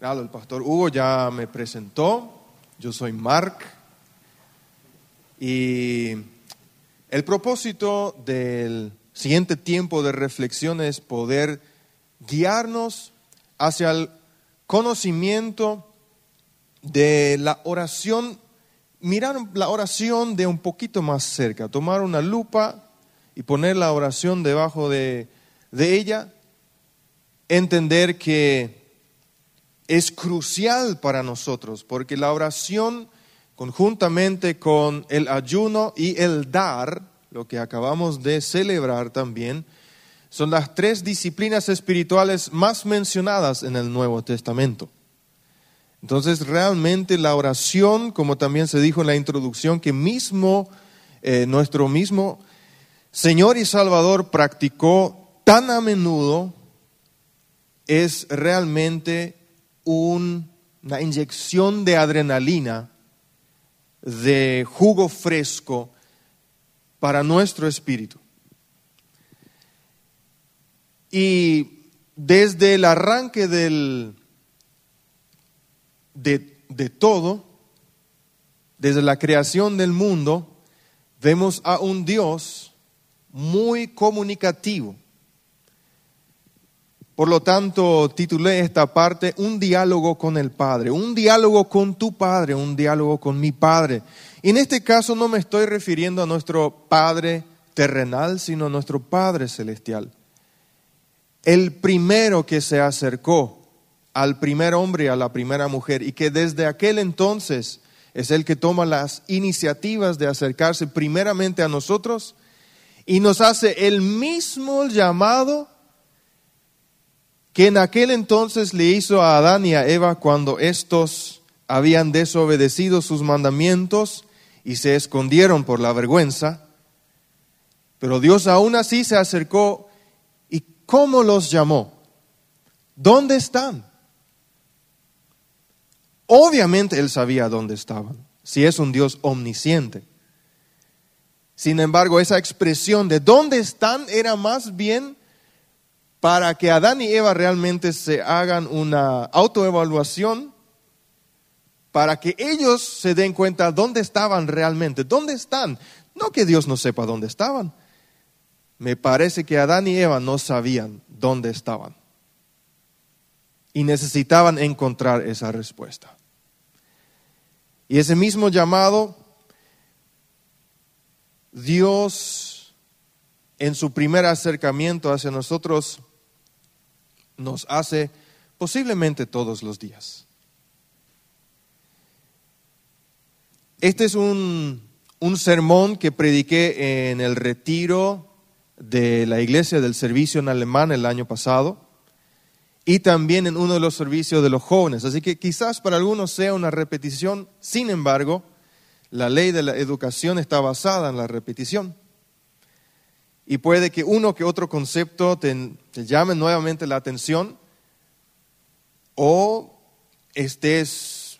el pastor Hugo ya me presentó. Yo soy Mark. Y el propósito del siguiente tiempo de reflexión es poder guiarnos hacia el conocimiento de la oración, mirar la oración de un poquito más cerca, tomar una lupa y poner la oración debajo de, de ella, entender que es crucial para nosotros, porque la oración conjuntamente con el ayuno y el dar, lo que acabamos de celebrar también, son las tres disciplinas espirituales más mencionadas en el Nuevo Testamento. Entonces, realmente la oración, como también se dijo en la introducción, que mismo eh, nuestro mismo Señor y Salvador practicó tan a menudo, es realmente una inyección de adrenalina, de jugo fresco para nuestro espíritu. Y desde el arranque del, de, de todo, desde la creación del mundo, vemos a un Dios muy comunicativo por lo tanto, titulé esta parte Un diálogo con el Padre, un diálogo con tu Padre, un diálogo con mi Padre. Y en este caso no me estoy refiriendo a nuestro Padre terrenal, sino a nuestro Padre celestial. El primero que se acercó al primer hombre y a la primera mujer y que desde aquel entonces es el que toma las iniciativas de acercarse primeramente a nosotros y nos hace el mismo llamado que en aquel entonces le hizo a Adán y a Eva cuando éstos habían desobedecido sus mandamientos y se escondieron por la vergüenza. Pero Dios aún así se acercó y ¿cómo los llamó? ¿Dónde están? Obviamente Él sabía dónde estaban, si es un Dios omnisciente. Sin embargo, esa expresión de dónde están era más bien para que Adán y Eva realmente se hagan una autoevaluación, para que ellos se den cuenta dónde estaban realmente, dónde están. No que Dios no sepa dónde estaban. Me parece que Adán y Eva no sabían dónde estaban. Y necesitaban encontrar esa respuesta. Y ese mismo llamado, Dios en su primer acercamiento hacia nosotros nos hace posiblemente todos los días. Este es un, sermón que prediqué en el retiro de la iglesia del servicio en alemán el año pasado y también en uno de los servicios de los jóvenes. Así que quizás para algunos sea una repetición, sin embargo, la ley de la educación está basada en la repetición y puede que uno que otro concepto te, llame nuevamente la atención o estés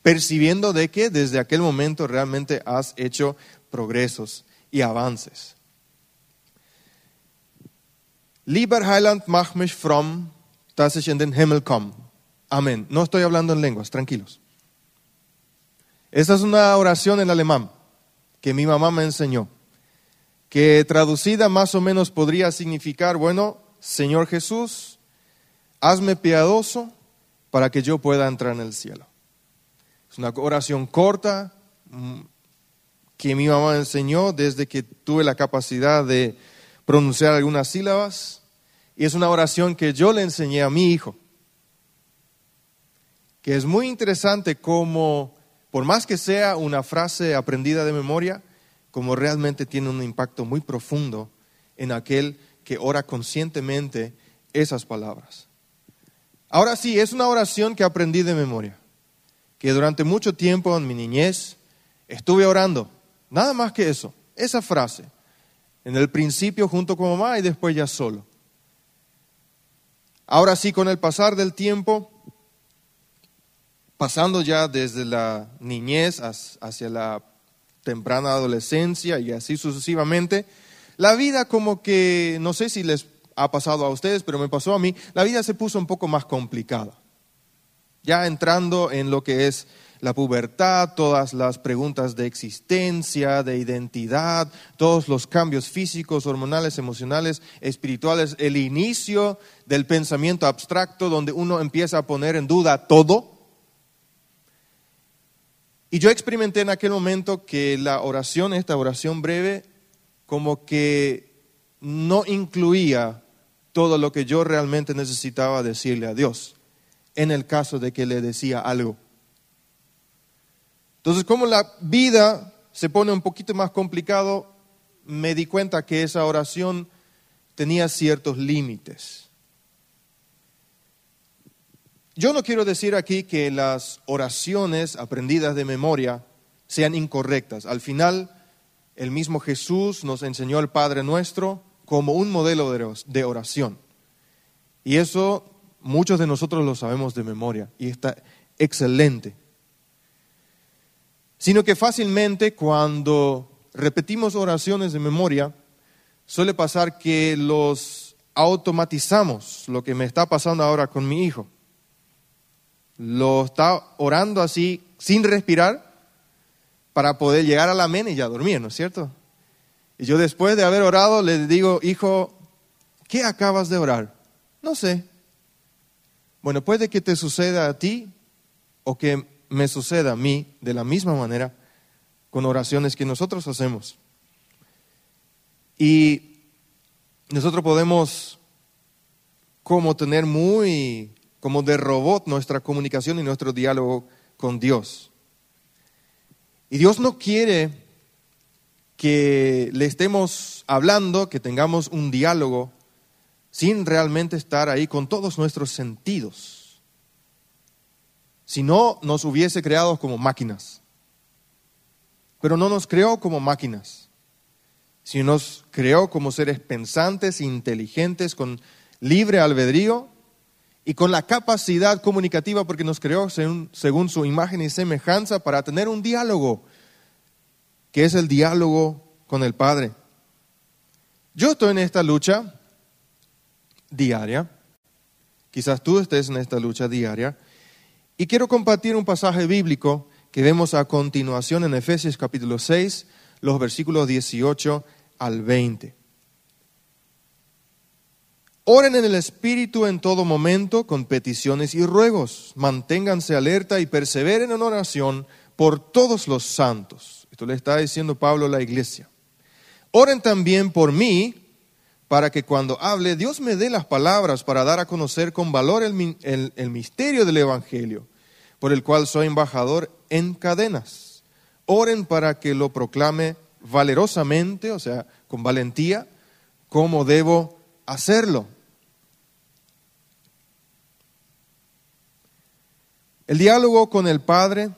percibiendo de que desde aquel momento realmente has hecho progresos y avances. Lieber Heiland, mach mich fromm, dass ich in den Himmel komme. Amén. No estoy hablando en lenguas, tranquilos. Esta es una oración en alemán que mi mamá me enseñó que traducida más o menos podría significar, bueno, Señor Jesús, hazme piadoso para que yo pueda entrar en el cielo. Es una oración corta mm, que mi mamá enseñó desde que tuve la capacidad de pronunciar algunas sílabas y es una oración que yo le enseñé a mi hijo. Que es muy interesante como, por más que sea una frase aprendida de memoria, como realmente tiene un impacto muy profundo en aquel que ora conscientemente esas palabras. Ahora sí, es una oración que aprendí de memoria, que durante mucho tiempo en mi niñez estuve orando, nada más que eso, esa frase, en el principio junto con mamá y después ya solo. Ahora sí, con el pasar del tiempo, pasando ya desde la niñez hacia la temprana adolescencia y así sucesivamente, la vida como que, no sé si les ha pasado a ustedes, pero me pasó a mí, la vida se puso un poco más complicada. ya entrando en lo que es la pubertad, todas las preguntas de existencia, de identidad, todos los cambios físicos, hormonales, emocionales, espirituales, el inicio del pensamiento abstracto donde uno empieza a poner en duda todo. Y yo experimenté en aquel momento que la oración, esta oración breve, como que no incluía todo lo que yo realmente necesitaba decirle a Dios, en el caso de que le decía algo. Entonces, como la vida se pone un poquito más complicado, me di cuenta que esa oración tenía ciertos límites. Yo no quiero decir aquí que las oraciones aprendidas de memoria sean incorrectas. Al final, el mismo Jesús nos enseñó al Padre nuestro como un modelo de oración. Y eso muchos de nosotros lo sabemos de memoria y está excelente sino que fácilmente cuando repetimos oraciones de memoria, suele pasar que los automatizamos, lo que me está pasando ahora con mi hijo. Lo está orando así, sin respirar, para poder llegar a la mena y ya dormir, ¿no es cierto? Y yo después de haber orado le digo, hijo, ¿qué acabas de orar? No sé. Bueno, puede que te suceda a ti o que me suceda a mí de la misma manera con oraciones que nosotros hacemos. Y nosotros podemos como tener muy, como de robot nuestra comunicación y nuestro diálogo con Dios. Y Dios no quiere que le estemos hablando, que tengamos un diálogo sin realmente estar ahí con todos nuestros sentidos si no nos hubiese creado como máquinas. Pero no nos creó como máquinas, sino nos creó como seres pensantes, inteligentes, con libre albedrío y con la capacidad comunicativa, porque nos creó según, según su imagen y semejanza para tener un diálogo, que es el diálogo con el Padre. Yo estoy en esta lucha diaria, quizás tú estés en esta lucha diaria, y quiero compartir un pasaje bíblico que vemos a continuación en Efesios capítulo 6, los versículos 18 al 20. Oren en el Espíritu en todo momento con peticiones y ruegos. Manténganse alerta y perseveren en oración por todos los santos. Esto le está diciendo Pablo a la iglesia. Oren también por mí para que cuando hable Dios me dé las palabras para dar a conocer con valor el, el misterio del Evangelio por el cual soy embajador en cadenas. Oren para que lo proclame valerosamente, o sea, con valentía, cómo debo hacerlo. El diálogo con el Padre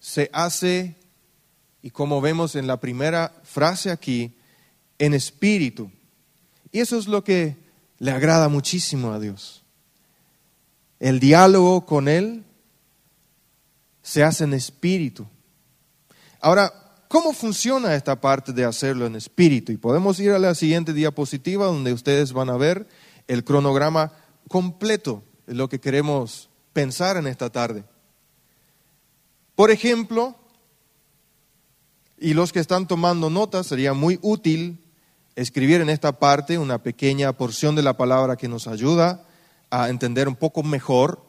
se hace, y como vemos en la primera frase aquí, en espíritu. Y eso es lo que le agrada muchísimo a Dios. El diálogo con Él se hace en espíritu. Ahora, ¿cómo funciona esta parte de hacerlo en espíritu? Y podemos ir a la siguiente diapositiva donde ustedes van a ver el cronograma completo de lo que queremos pensar en esta tarde. Por ejemplo, y los que están tomando notas, sería muy útil escribir en esta parte una pequeña porción de la palabra que nos ayuda a entender un poco mejor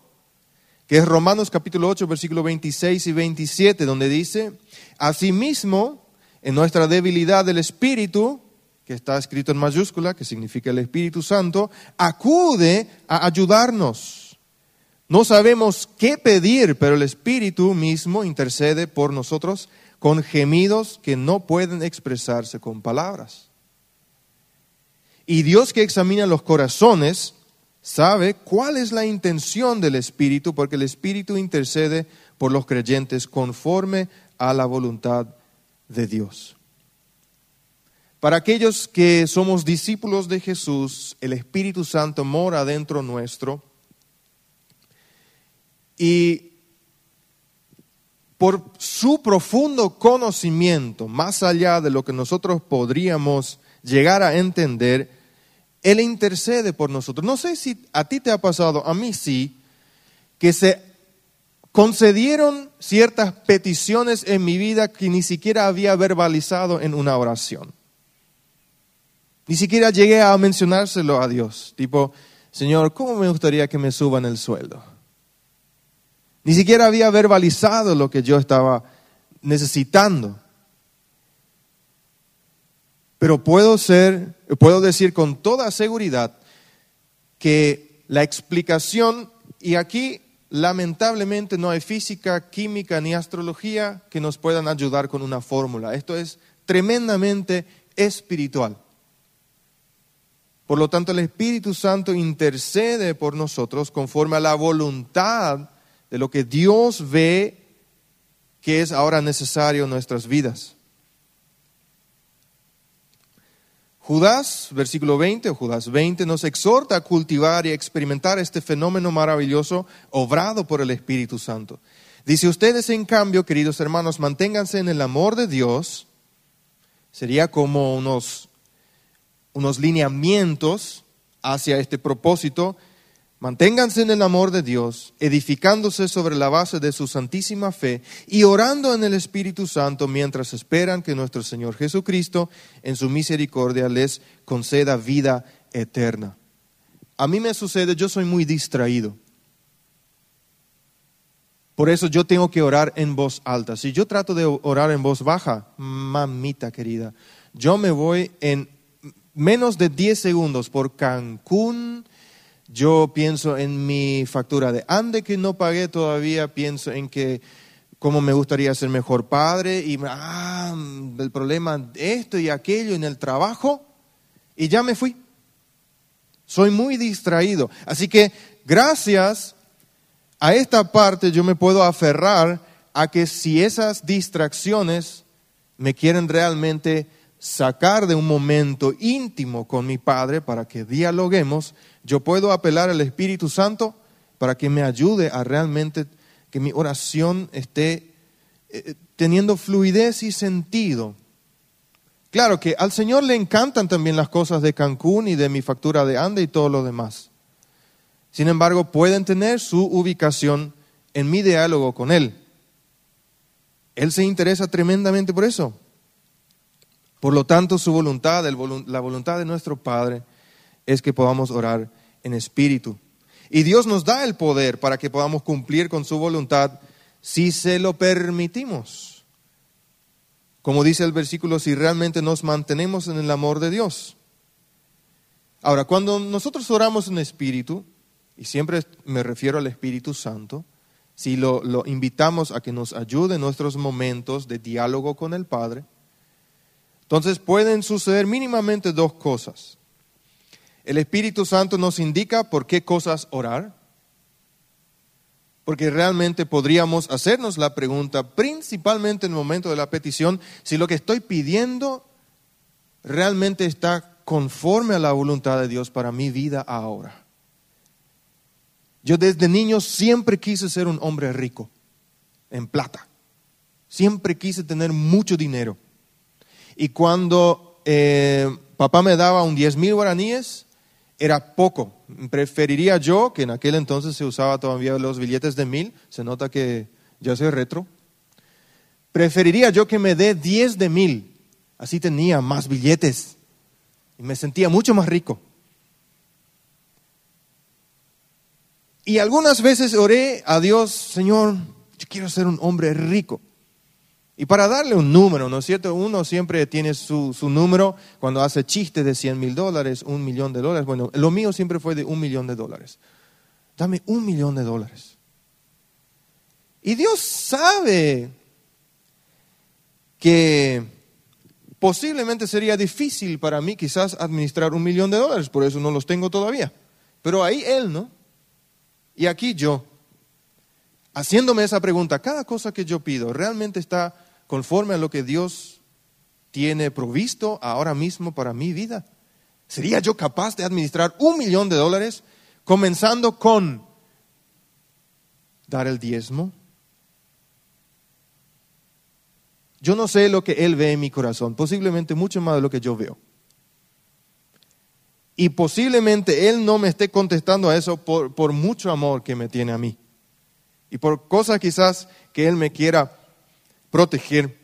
que es Romanos capítulo 8, versículo 26 y 27, donde dice, Asimismo, en nuestra debilidad del Espíritu, que está escrito en mayúscula, que significa el Espíritu Santo, acude a ayudarnos. No sabemos qué pedir, pero el Espíritu mismo intercede por nosotros con gemidos que no pueden expresarse con palabras. Y Dios que examina los corazones, sabe cuál es la intención del Espíritu, porque el Espíritu intercede por los creyentes conforme a la voluntad de Dios. Para aquellos que somos discípulos de Jesús, el Espíritu Santo mora dentro nuestro y por su profundo conocimiento, más allá de lo que nosotros podríamos llegar a entender, él intercede por nosotros. No sé si a ti te ha pasado, a mí sí, que se concedieron ciertas peticiones en mi vida que ni siquiera había verbalizado en una oración. Ni siquiera llegué a mencionárselo a Dios, tipo, Señor, ¿cómo me gustaría que me suban el sueldo? Ni siquiera había verbalizado lo que yo estaba necesitando. Pero puedo ser, puedo decir con toda seguridad que la explicación, y aquí lamentablemente no hay física, química ni astrología que nos puedan ayudar con una fórmula. Esto es tremendamente espiritual. Por lo tanto, el Espíritu Santo intercede por nosotros conforme a la voluntad de lo que Dios ve que es ahora necesario en nuestras vidas. Judas, versículo 20, o Judas 20, nos exhorta a cultivar y experimentar este fenómeno maravilloso obrado por el Espíritu Santo. Dice, ustedes en cambio, queridos hermanos, manténganse en el amor de Dios. Sería como unos unos lineamientos hacia este propósito. Manténganse en el amor de Dios, edificándose sobre la base de su santísima fe y orando en el Espíritu Santo mientras esperan que nuestro Señor Jesucristo, en su misericordia, les conceda vida eterna. A mí me sucede, yo soy muy distraído. Por eso yo tengo que orar en voz alta. Si yo trato de orar en voz baja, mamita querida, yo me voy en menos de 10 segundos por Cancún. Yo pienso en mi factura de Ande que no pagué todavía, pienso en que cómo me gustaría ser mejor padre y ah, el problema esto y aquello en el trabajo y ya me fui. Soy muy distraído. Así que gracias a esta parte yo me puedo aferrar a que si esas distracciones me quieren realmente sacar de un momento íntimo con mi Padre para que dialoguemos, yo puedo apelar al Espíritu Santo para que me ayude a realmente que mi oración esté eh, teniendo fluidez y sentido. Claro que al Señor le encantan también las cosas de Cancún y de mi factura de Ande y todo lo demás. Sin embargo, pueden tener su ubicación en mi diálogo con Él. Él se interesa tremendamente por eso. Por lo tanto, su voluntad, la voluntad de nuestro Padre, es que podamos orar en espíritu. Y Dios nos da el poder para que podamos cumplir con su voluntad si se lo permitimos. Como dice el versículo, si realmente nos mantenemos en el amor de Dios. Ahora, cuando nosotros oramos en espíritu, y siempre me refiero al Espíritu Santo, si lo, lo invitamos a que nos ayude en nuestros momentos de diálogo con el Padre, entonces pueden suceder mínimamente dos cosas. El Espíritu Santo nos indica por qué cosas orar, porque realmente podríamos hacernos la pregunta, principalmente en el momento de la petición, si lo que estoy pidiendo realmente está conforme a la voluntad de Dios para mi vida ahora. Yo desde niño siempre quise ser un hombre rico, en plata. Siempre quise tener mucho dinero. Y cuando eh, papá me daba un 10 mil guaraníes, era poco. Preferiría yo, que en aquel entonces se usaba todavía los billetes de mil, se nota que ya soy retro, preferiría yo que me dé 10 de mil, así tenía más billetes y me sentía mucho más rico. Y algunas veces oré a Dios, Señor, yo quiero ser un hombre rico. Y para darle un número, ¿no es cierto? Uno siempre tiene su, número cuando hace chistes de 100 mil dólares, un millón de dólares. Bueno, lo mío siempre fue de un millón de dólares. Dame un millón de dólares. Y Dios sabe que posiblemente sería difícil para mí quizás administrar un millón de dólares, por eso no los tengo todavía. Pero ahí Él, ¿no? Y aquí yo, haciéndome esa pregunta, cada cosa que yo pido realmente está conforme a lo que Dios tiene provisto ahora mismo para mi vida? ¿Sería yo capaz de administrar un millón de dólares comenzando con dar el diezmo? Yo no sé lo que Él ve en mi corazón, posiblemente mucho más de lo que yo veo. Y posiblemente Él no me esté contestando a eso por, mucho amor que me tiene a mí. y por cosas quizás que Él me quiera proteger.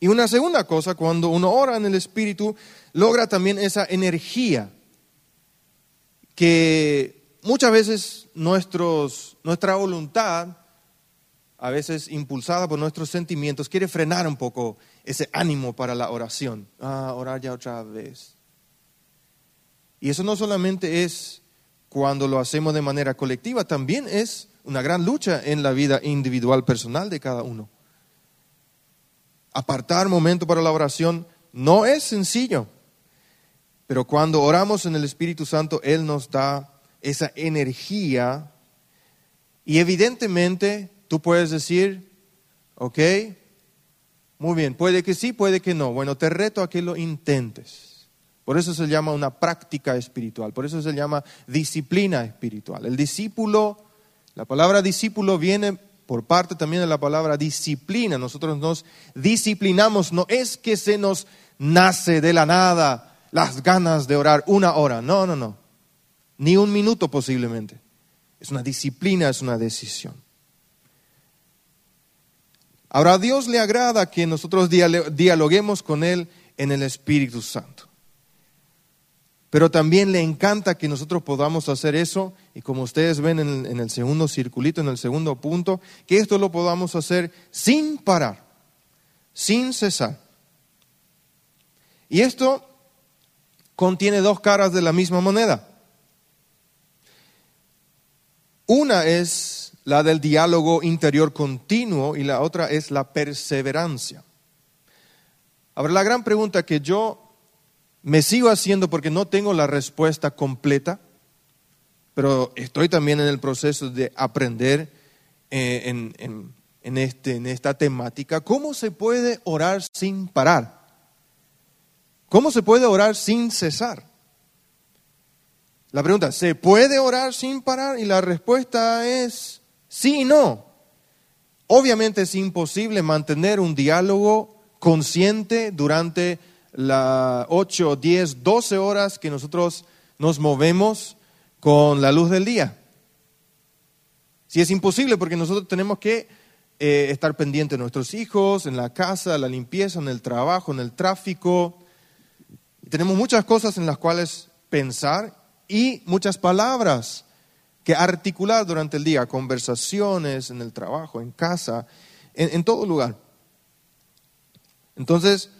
Y una segunda cosa, cuando uno ora en el Espíritu, logra también esa energía que muchas veces nuestros, nuestra voluntad, a veces impulsada por nuestros sentimientos, quiere frenar un poco ese ánimo para la oración. Ah, orar ya otra vez. Y eso no solamente es cuando lo hacemos de manera colectiva, también es una gran lucha en la vida individual, personal de cada uno. Apartar momento para la oración no es sencillo, pero cuando oramos en el Espíritu Santo, Él nos da esa energía y evidentemente tú puedes decir, ok, muy bien, puede que sí, puede que no. Bueno, te reto a que lo intentes. Por eso se llama una práctica espiritual, por eso se llama disciplina espiritual. El discípulo, la palabra discípulo viene por parte también de la palabra disciplina. Nosotros nos disciplinamos, no es que se nos nace de la nada las ganas de orar una hora, no, no, no, ni un minuto posiblemente. Es una disciplina, es una decisión. Ahora a Dios le agrada que nosotros dialoguemos con Él en el Espíritu Santo. Pero también le encanta que nosotros podamos hacer eso, y como ustedes ven en, el segundo circulito, en el segundo punto, que esto lo podamos hacer sin parar, sin cesar. Y esto contiene dos caras de la misma moneda. Una es la del diálogo interior continuo y la otra es la perseverancia. Ahora, la gran pregunta que yo me sigo haciendo porque no tengo la respuesta completa, pero estoy también en el proceso de aprender eh, en, este, en esta temática, ¿cómo se puede orar sin parar? ¿Cómo se puede orar sin cesar? La pregunta, ¿se puede orar sin parar? Y la respuesta es Sí y no. Obviamente es imposible mantener un diálogo consciente durante las 8, 10, 12 horas que nosotros nos movemos con la luz del día. Si es imposible porque nosotros tenemos que eh, estar pendientes de nuestros hijos, en la casa, la limpieza, en el trabajo, en el tráfico. Tenemos muchas cosas en las cuales pensar y muchas palabras que articular durante el día, conversaciones en el trabajo, en casa, en, todo lugar. Entonces,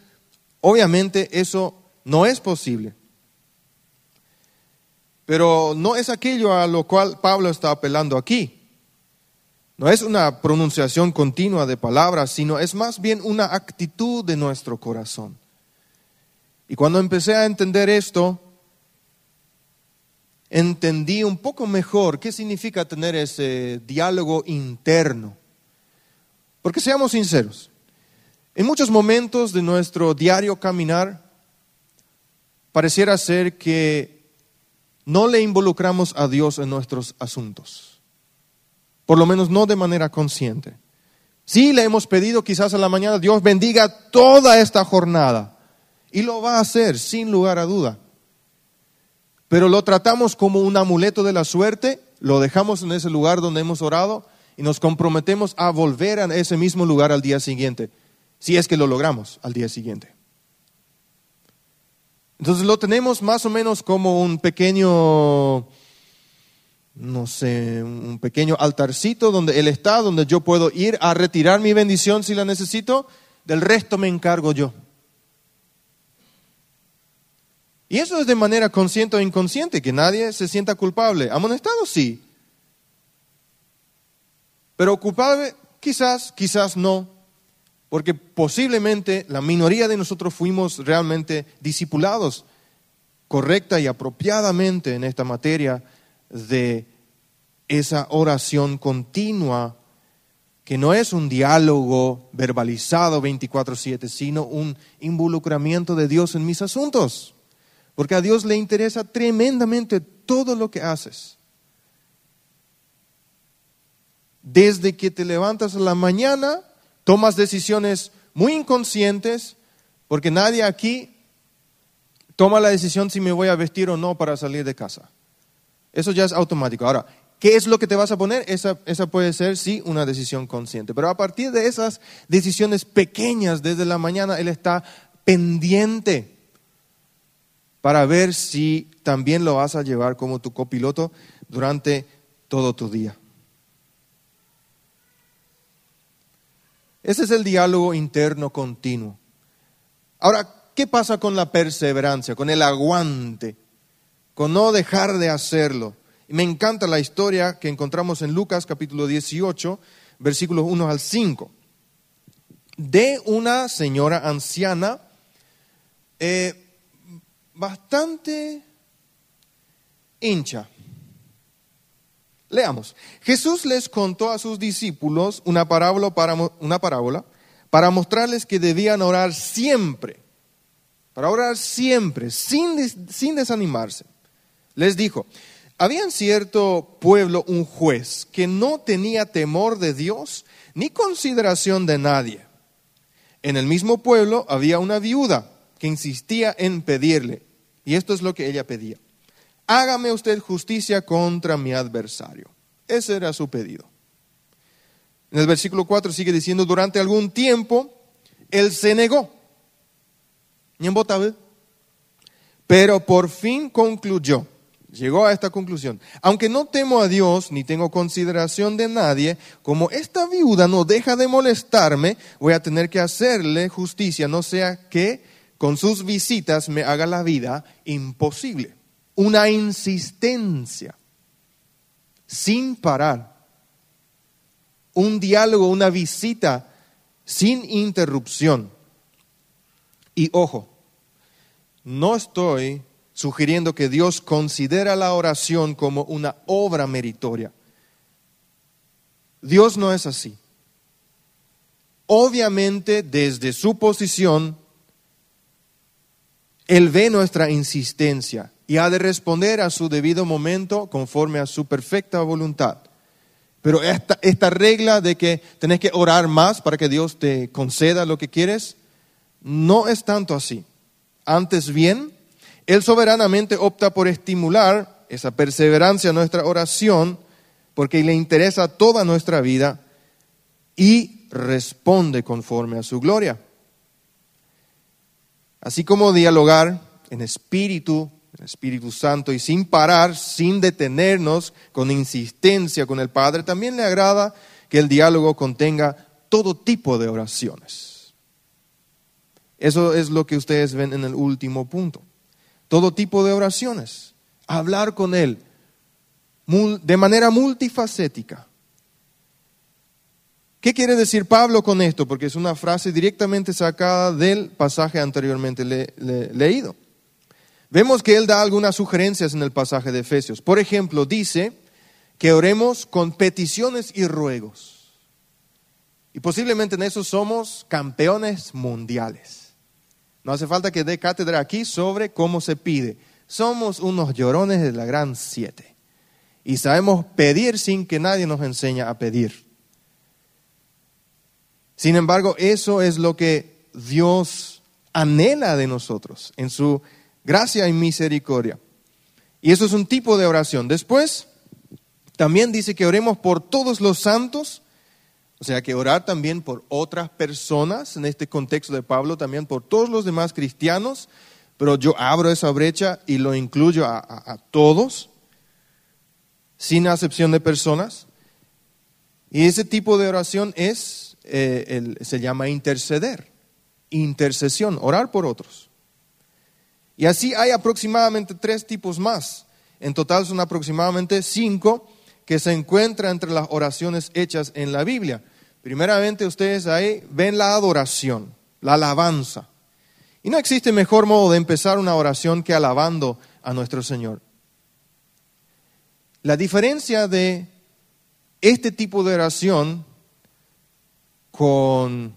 obviamente eso no es posible. Pero no es aquello a lo cual Pablo está apelando aquí. No es una pronunciación continua de palabras, sino es más bien una actitud de nuestro corazón. Y cuando empecé a entender esto, entendí un poco mejor qué significa tener ese diálogo interno. Porque seamos sinceros, en muchos momentos de nuestro diario caminar pareciera ser que no le involucramos a Dios en nuestros asuntos, por lo menos no de manera consciente. Sí le hemos pedido quizás a la mañana, Dios bendiga toda esta jornada, y lo va a hacer sin lugar a duda. Pero lo tratamos como un amuleto de la suerte, lo dejamos en ese lugar donde hemos orado y nos comprometemos a volver a ese mismo lugar al día siguiente, si es que lo logramos al día siguiente. Entonces lo tenemos más o menos como un pequeño, no sé, un pequeño altarcito donde Él está, donde yo puedo ir a retirar mi bendición si la necesito, del resto me encargo yo. Y eso es de manera consciente o inconsciente, que nadie se sienta culpable. Amonestado sí. Pero culpable quizás, quizás no. Porque posiblemente la minoría de nosotros fuimos realmente discipulados correcta y apropiadamente en esta materia de esa oración continua que no es un diálogo verbalizado 24/7, sino un involucramiento de Dios en mis asuntos. Porque a Dios le interesa tremendamente todo lo que haces. Desde que te levantas a la mañana, tomas decisiones muy inconscientes, porque nadie aquí toma la decisión si me voy a vestir o no para salir de casa. Eso ya es automático. Ahora, ¿Qué es lo que te vas a poner? Esa, puede ser, sí, una decisión consciente. Pero a partir de esas decisiones pequeñas desde la mañana, Él está pendiente para ver si también lo vas a llevar como tu copiloto durante todo tu día. Ese es el diálogo interno continuo. Ahora, ¿qué pasa con la perseverancia, con el aguante, con no dejar de hacerlo? Me encanta la historia que encontramos en Lucas capítulo 18, versículos 1 al 5, de una señora anciana eh, bastante hincha. Leamos. Jesús les contó a sus discípulos una parábola para, mostrarles que debían orar siempre, para orar siempre, sin desanimarse. Les dijo, había en cierto pueblo un juez que no tenía temor de Dios ni consideración de nadie. En el mismo pueblo había una viuda que insistía en pedirle, y esto es lo que ella pedía. Hágame usted justicia contra mi adversario. Ese era su pedido. En el versículo 4 sigue diciendo, durante algún tiempo él se negó. Pero por fin concluyó, llegó a esta conclusión. Aunque no temo a Dios ni tengo consideración de nadie, como esta viuda no deja de molestarme, voy a tener que hacerle justicia, no sea que con sus visitas me haga la vida imposible. Una insistencia sin parar. Un diálogo, una visita sin interrupción. Y ojo, no estoy sugiriendo que Dios considera la oración como una obra meritoria. Dios no es así. Obviamente, desde su posición, él ve nuestra insistencia y ha de responder a su debido momento conforme a su perfecta voluntad. Pero esta, regla de que tenés que orar más para que Dios te conceda lo que quieres, no es tanto así. Antes bien, Él soberanamente opta por estimular esa perseverancia en nuestra oración porque le interesa toda nuestra vida y responde conforme a su gloria. Así como dialogar en espíritu, Espíritu Santo y sin parar, sin detenernos, con insistencia con el Padre, también le agrada que el diálogo contenga todo tipo de oraciones. Eso es lo que ustedes ven en el último punto. Todo tipo de oraciones. Hablar con Él de manera multifacética. ¿Qué quiere decir Pablo con esto? Porque es una frase directamente sacada del pasaje anteriormente leído. Vemos que él da algunas sugerencias en el pasaje de Efesios. Por ejemplo, dice que oremos con peticiones y ruegos. Y posiblemente en eso somos campeones mundiales. No hace falta que dé cátedra aquí sobre cómo se pide. Somos unos llorones de la gran siete. Y sabemos pedir sin que nadie nos enseñe a pedir. Sin embargo, eso es lo que Dios anhela de nosotros en su gracia y misericordia. Y eso es un tipo de oración. Después, también dice que oremos por todos los santos, o sea que orar también por otras personas, en este contexto de Pablo, también por todos los demás cristianos, pero yo abro esa brecha y lo incluyo a, todos, sin acepción de personas. Y ese tipo de oración es eh, se llama interceder, intercesión, orar por otros. Y así hay aproximadamente tres tipos más. En total son aproximadamente cinco que se encuentran entre las oraciones hechas en la Biblia. Primeramente ustedes ahí ven la adoración, la alabanza. Y no existe mejor modo de empezar una oración que alabando a nuestro Señor. La diferencia de este tipo de oración con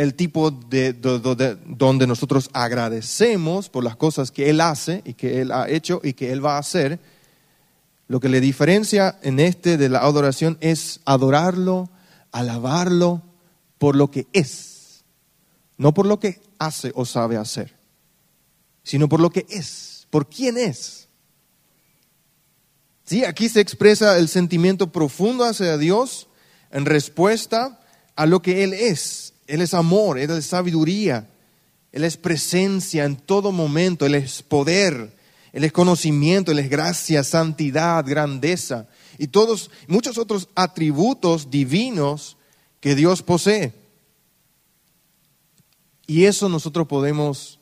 el tipo de, donde nosotros agradecemos por las cosas que Él hace y que Él ha hecho y que Él va a hacer, lo que le diferencia en este de la adoración es adorarlo, alabarlo por lo que es, no por lo que hace o sabe hacer, sino por lo que es, por quién es. Sí, aquí se expresa el sentimiento profundo hacia Dios en respuesta a lo que Él es. Él es amor, Él es sabiduría, Él es presencia en todo momento, Él es poder, Él es conocimiento, Él es gracia, santidad, grandeza. Y todos muchos otros atributos divinos que Dios posee. Y eso nosotros podemos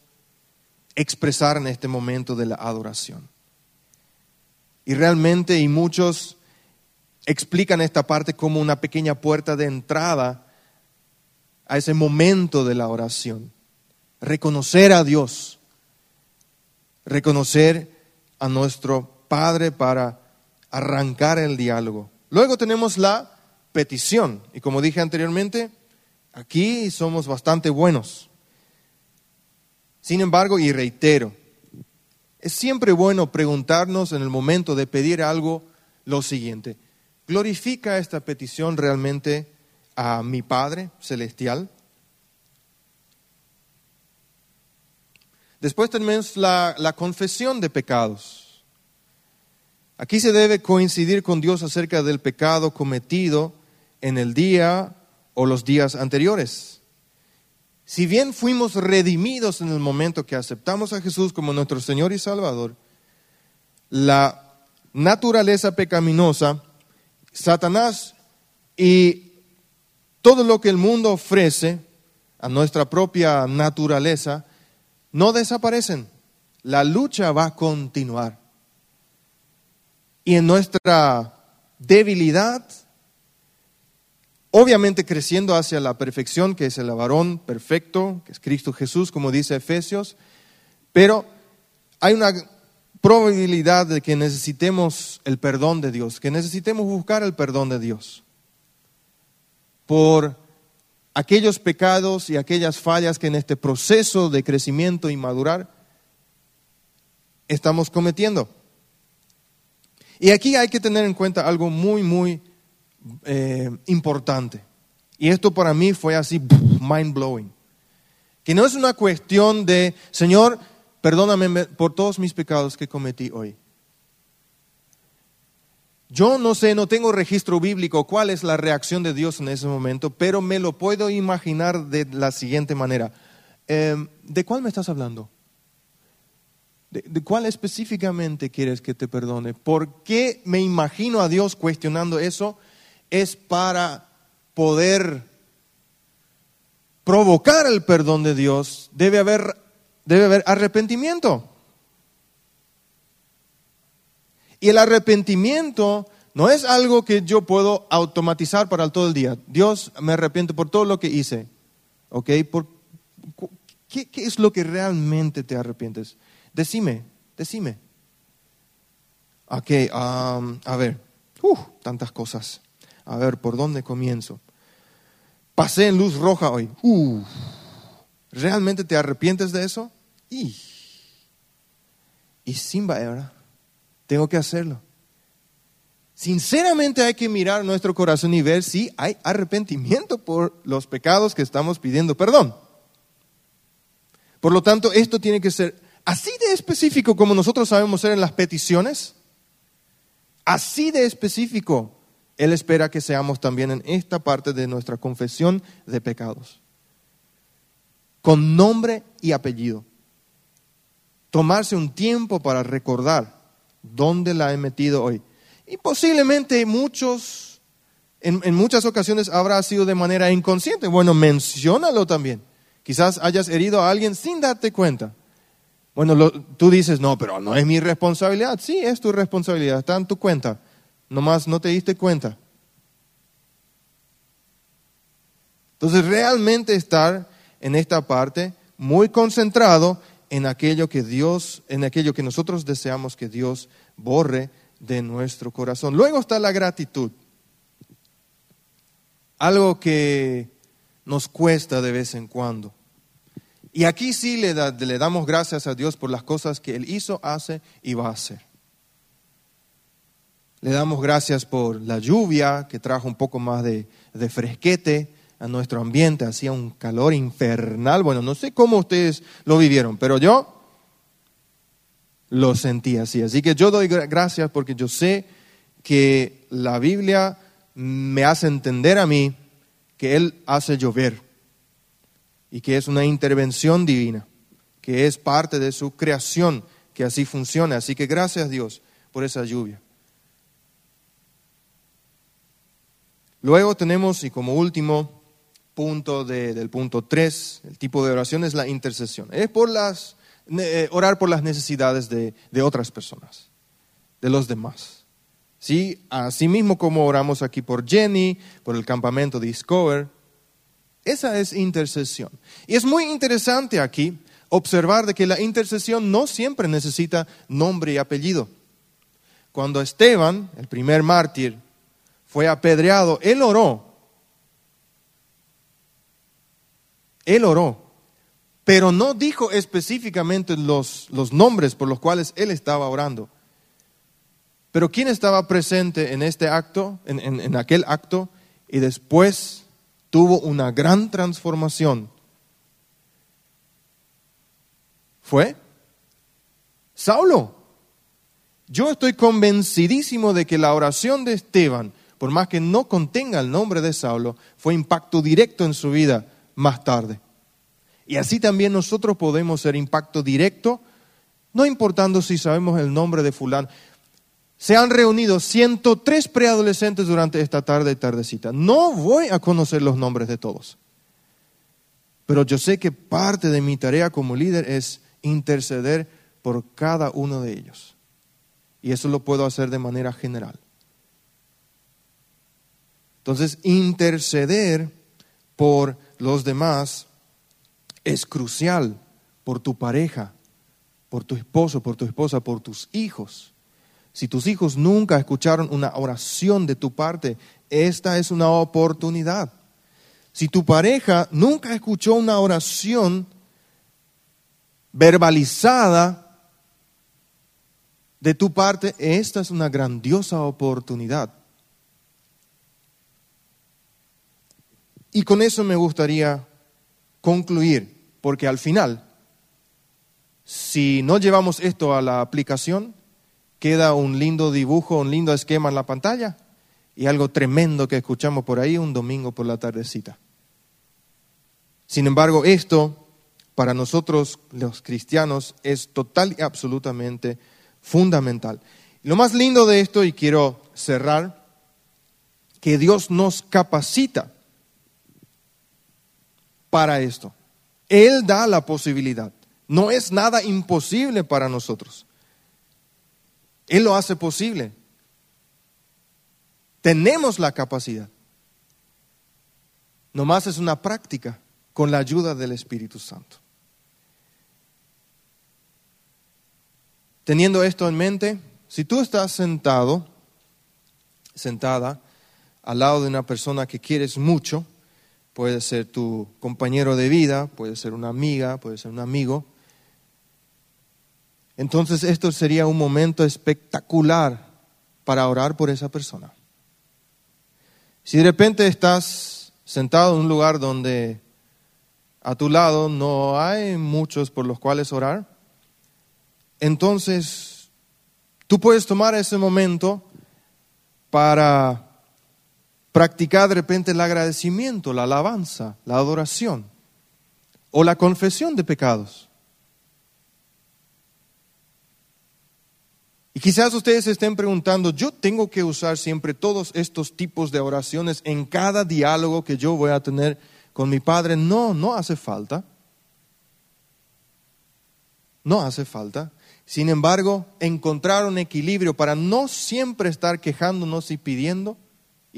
expresar en este momento de la adoración. Y realmente, y muchos explican esta parte como una pequeña puerta de entrada a ese momento de la oración. Reconocer a Dios, reconocer a nuestro Padre para arrancar el diálogo. Luego tenemos la petición. Y como dije anteriormente, aquí somos bastante buenos. Sin embargo, y reitero, es siempre bueno preguntarnos en el momento de pedir algo lo siguiente. ¿Glorifica esta petición realmente a mi Padre Celestial? Después tenemos la, la confesión de pecados. Aquí se debe coincidir con Dios acerca del pecado cometido en el día o los días anteriores. Si bien fuimos redimidos en el momento que aceptamos a Jesús como nuestro Señor y Salvador, la naturaleza pecaminosa, Satanás y todo lo que el mundo ofrece a nuestra propia naturaleza no desaparecen. La lucha va a continuar. Y en nuestra debilidad, obviamente creciendo hacia la perfección, que es el varón perfecto, que es Cristo Jesús, como dice Efesios, pero hay una probabilidad de que necesitemos el perdón de Dios, que necesitemos buscar el perdón de Dios por aquellos pecados y aquellas fallas que en este proceso de crecimiento y madurar estamos cometiendo. Y aquí hay que tener en cuenta algo muy, muy eh, importante. Y esto para mí fue así, mind blowing. Que no es una cuestión de, Señor, perdóname por todos mis pecados que cometí hoy. Yo no sé, no tengo registro bíblico cuál es la reacción de Dios en ese momento, pero me lo puedo imaginar de la siguiente manera. Em, ¿De cuál me estás hablando? ¿De, cuál específicamente quieres que te perdone? ¿Por qué me imagino a Dios cuestionando eso? es para poder provocar el perdón de Dios, debe haber, debe haber arrepentimiento. Y el arrepentimiento no es algo que yo puedo automatizar para todo el día. Dios, me arrepiento por todo lo que hice. ¿Ok? Por, ¿qué, es lo que realmente te arrepientes? Decime, decime. Ok, um, a ver, uh, tantas cosas. A ver, ¿por dónde comienzo? Pasé en luz roja hoy. ¿Realmente te arrepientes de eso? Y, y Simba, ¿verdad? Tengo que hacerlo. Sinceramente hay que mirar nuestro corazón y ver si hay arrepentimiento por los pecados que estamos pidiendo perdón. Por lo tanto, esto tiene que ser así de específico como nosotros sabemos ser en las peticiones, así de específico él espera que seamos también en esta parte de nuestra confesión de pecados. Con nombre y apellido. Tomarse un tiempo para recordar dónde la he metido hoy. Y posiblemente muchos, en, muchas ocasiones habrá sido de manera inconsciente. Bueno, menciónalo también. Quizás hayas herido a alguien sin darte cuenta. Bueno, tú dices, no, pero no es mi responsabilidad. Sí, es tu responsabilidad, está en tu cuenta nomás no te diste cuenta. Entonces realmente estar en esta parte muy concentrado en aquello que Dios, en aquello que nosotros deseamos que Dios borre de nuestro corazón. Luego está la gratitud. Algo que nos cuesta de vez en cuando. Y aquí sí le, le damos gracias a Dios por las cosas que Él hizo, hace y va a hacer. Le damos gracias por la lluvia que trajo un poco más de, fresquete a nuestro ambiente. Hacía un calor infernal. Bueno, no sé cómo ustedes lo vivieron, pero yo lo sentí así. Así que yo doy gracias porque yo sé que la Biblia me hace entender a mí que Él hace llover y que es una intervención divina, que es parte de su creación, que así funciona. Así que gracias Dios por esa lluvia. Luego tenemos, y como último punto del punto 3, el tipo de oración es la intercesión. Es por las, eh, orar por las necesidades de, de otras personas, de los demás. ¿Sí? Asimismo como oramos aquí por Jenny, por el campamento Discover, esa es intercesión. Y es muy interesante aquí observar de que la intercesión no siempre necesita nombre y apellido. Cuando Esteban, el primer mártir, fue apedreado, él oró. Él oró, pero no dijo específicamente los, los nombres por los cuales él estaba orando. Pero ¿quién estaba presente en este acto, en, en aquel acto? Y después tuvo una gran transformación. Fue Saulo. Yo estoy convencidísimo de que la oración de Esteban, por más que no contenga el nombre de Saulo, fue impacto directo en su vida más tarde. Y así también nosotros podemos ser impacto directo, no importando si sabemos el nombre de fulano. Se han reunido 103 preadolescentes durante esta tarde y tardecita. No voy a conocer los nombres de todos. Pero yo sé que parte de mi tarea como líder es interceder por cada uno de ellos. Y eso lo puedo hacer de manera general. Entonces, interceder por los demás es crucial por tu pareja, por tu esposo, por tu esposa, por tus hijos. Si tus hijos nunca escucharon una oración de tu parte, esta es una oportunidad. Si tu pareja nunca escuchó una oración verbalizada de tu parte, esta es una grandiosa oportunidad. Y con eso me gustaría concluir, porque al final, si no llevamos esto a la aplicación, queda un lindo dibujo, un lindo esquema en la pantalla y algo tremendo que escuchamos por ahí un domingo por la tardecita. Sin embargo, esto para nosotros los cristianos es total y absolutamente fundamental. Lo más lindo de esto, y quiero cerrar, que Dios nos capacita para esto. Él da la posibilidad. No es nada imposible para nosotros. Él lo hace posible. Tenemos la capacidad. Nomás es una práctica con la ayuda del Espíritu Santo. Teniendo esto en mente, si tú estás sentado, sentada, al lado de una persona que quieres mucho, puede ser tu compañero de vida, puede ser una amiga, puede ser un amigo, entonces esto sería un momento espectacular para orar por esa persona. Si de repente estás sentado en un lugar donde a tu lado no hay muchos por los cuales orar, entonces tú puedes tomar ese momento para practicar de repente el agradecimiento, la alabanza, la adoración o la confesión de pecados. Y quizás ustedes estén preguntando, yo tengo que usar siempre todos estos tipos de oraciones en cada diálogo que yo voy a tener con mi Padre. No, no hace falta. No hace falta. Sin embargo, encontrar un equilibrio para no siempre estar quejándonos y pidiendo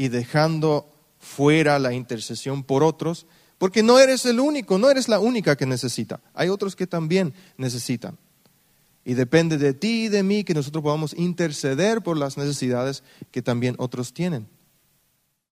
y dejando fuera la intercesión por otros, porque no eres el único, no eres la única que necesita. Hay otros que también necesitan. Y depende de ti y de mí que nosotros podamos interceder por las necesidades que también otros tienen.